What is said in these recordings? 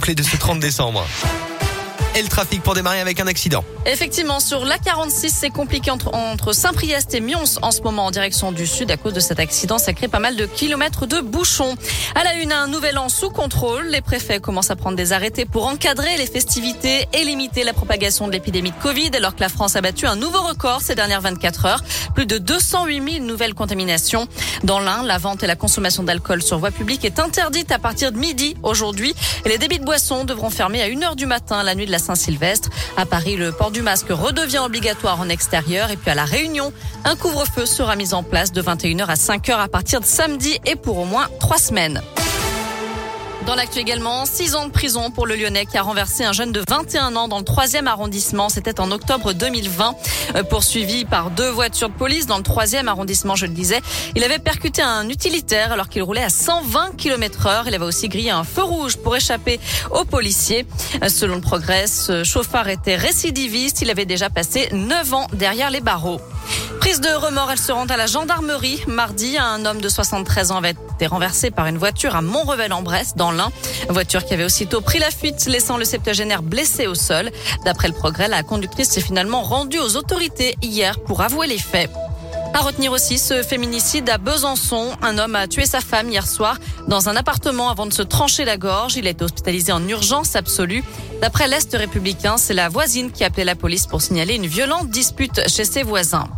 complet de ce 30 décembre et le trafic pour démarrer avec un accident. Effectivement, sur l'A46, c'est compliqué entre, Saint-Priest et Mions en ce moment en direction du sud à cause de cet accident. Ça crée pas mal de kilomètres de bouchons. À la une, un nouvel an sous contrôle. Les préfets commencent à prendre des arrêtés pour encadrer les festivités et limiter la propagation de l'épidémie de Covid alors que la France a battu un nouveau record ces dernières 24 heures. Plus de 208 000 nouvelles contaminations. Dans l'Ain, la vente et la consommation d'alcool sur voie publique est interdite à partir de midi aujourd'hui les débits de boissons devront fermer à 1 heure du matin la nuit de la Saint-Sylvestre. À Paris, le port du masque redevient obligatoire en extérieur. Et puis à La Réunion, un couvre-feu sera mis en place de 21h à 5h à partir de samedi et pour au moins trois semaines. Dans l'actu également, six ans de prison pour le Lyonnais qui a renversé un jeune de 21 ans dans le troisième arrondissement. C'était en octobre 2020. Euh, poursuivi par deux voitures de police dans le troisième arrondissement, je le disais. Il avait percuté un utilitaire alors qu'il roulait à 120 km heure. Il avait aussi grillé un feu rouge pour échapper aux policiers. Euh, selon le progrès, ce chauffeur était récidiviste. Il avait déjà passé 9 ans derrière les barreaux. Prise de remords, elle se rend à la gendarmerie. Mardi, un homme de 73 ans avait été renversé par une voiture à Montrevel-en-Bresse, dans l'Ain. Voiture qui avait aussitôt pris la fuite, laissant le septuagénaire blessé au sol. D'après le progrès, la conductrice s'est finalement rendue aux autorités hier pour avouer les faits. À retenir aussi ce féminicide à Besançon. Un homme a tué sa femme hier soir dans un appartement avant de se trancher la gorge. Il a été hospitalisé en urgence absolue. D'après l'Est républicain, c'est la voisine qui a appelé la police pour signaler une violente dispute chez ses voisins.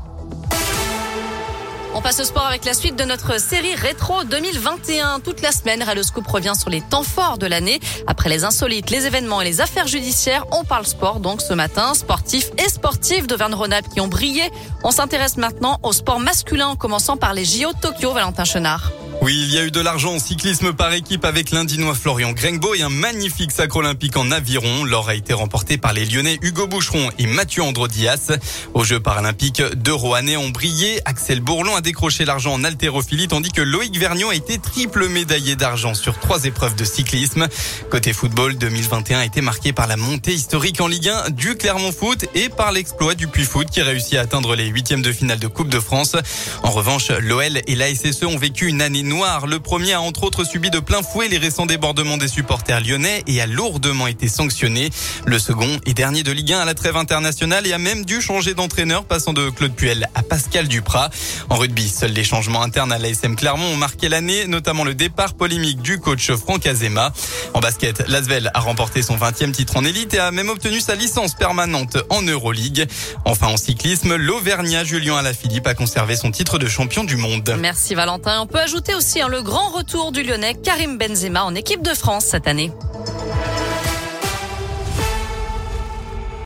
On passe au sport avec la suite de notre série Rétro 2021. Toute la semaine, Radioscoop revient sur les temps forts de l'année. Après les insolites, les événements et les affaires judiciaires, on parle sport. Donc ce matin, sportifs et sportifs d'Auvergne-Rhône-Alpes qui ont brillé. On s'intéresse maintenant au sport masculin en commençant par les JO Tokyo, Valentin Chenard. Oui, il y a eu de l'argent en cyclisme par équipe avec l'Indinois Florian Grengbo et un magnifique sacre olympique en aviron. L'or a été remporté par les Lyonnais Hugo Boucheron et Mathieu Androdias. Aux Jeux paralympiques, deux Rouennais ont brillé. Axel Bourlon a décroché l'argent en haltérophilie tandis que Loïc Vergnon a été triple médaillé d'argent sur trois épreuves de cyclisme. Côté football, 2021 a été marqué par la montée historique en Ligue 1 du Clermont Foot et par l'exploit du Puy Foot qui réussit à atteindre les huitièmes de finale de Coupe de France. En revanche, l'OL et la SSE ont vécu une année Le premier a entre autres subi de plein fouet les récents débordements des supporters lyonnais et a lourdement été sanctionné. Le second est dernier de Ligue 1 à la trêve internationale et a même dû changer d'entraîneur passant de Claude Puel à Pascal Duprat. En rugby, seuls les changements internes à l'ASM Clermont ont marqué l'année, notamment le départ polémique du coach Franck Azema. En basket, Lasvel a remporté son 20e titre en élite et a même obtenu sa licence permanente en Euroleague. Enfin, en cyclisme, l'Auvergnat Julien Alaphilippe a conservé son titre de champion du monde. Merci Valentin. On peut ajouter aussi hein, le grand retour du Lyonnais Karim Benzema en équipe de France cette année.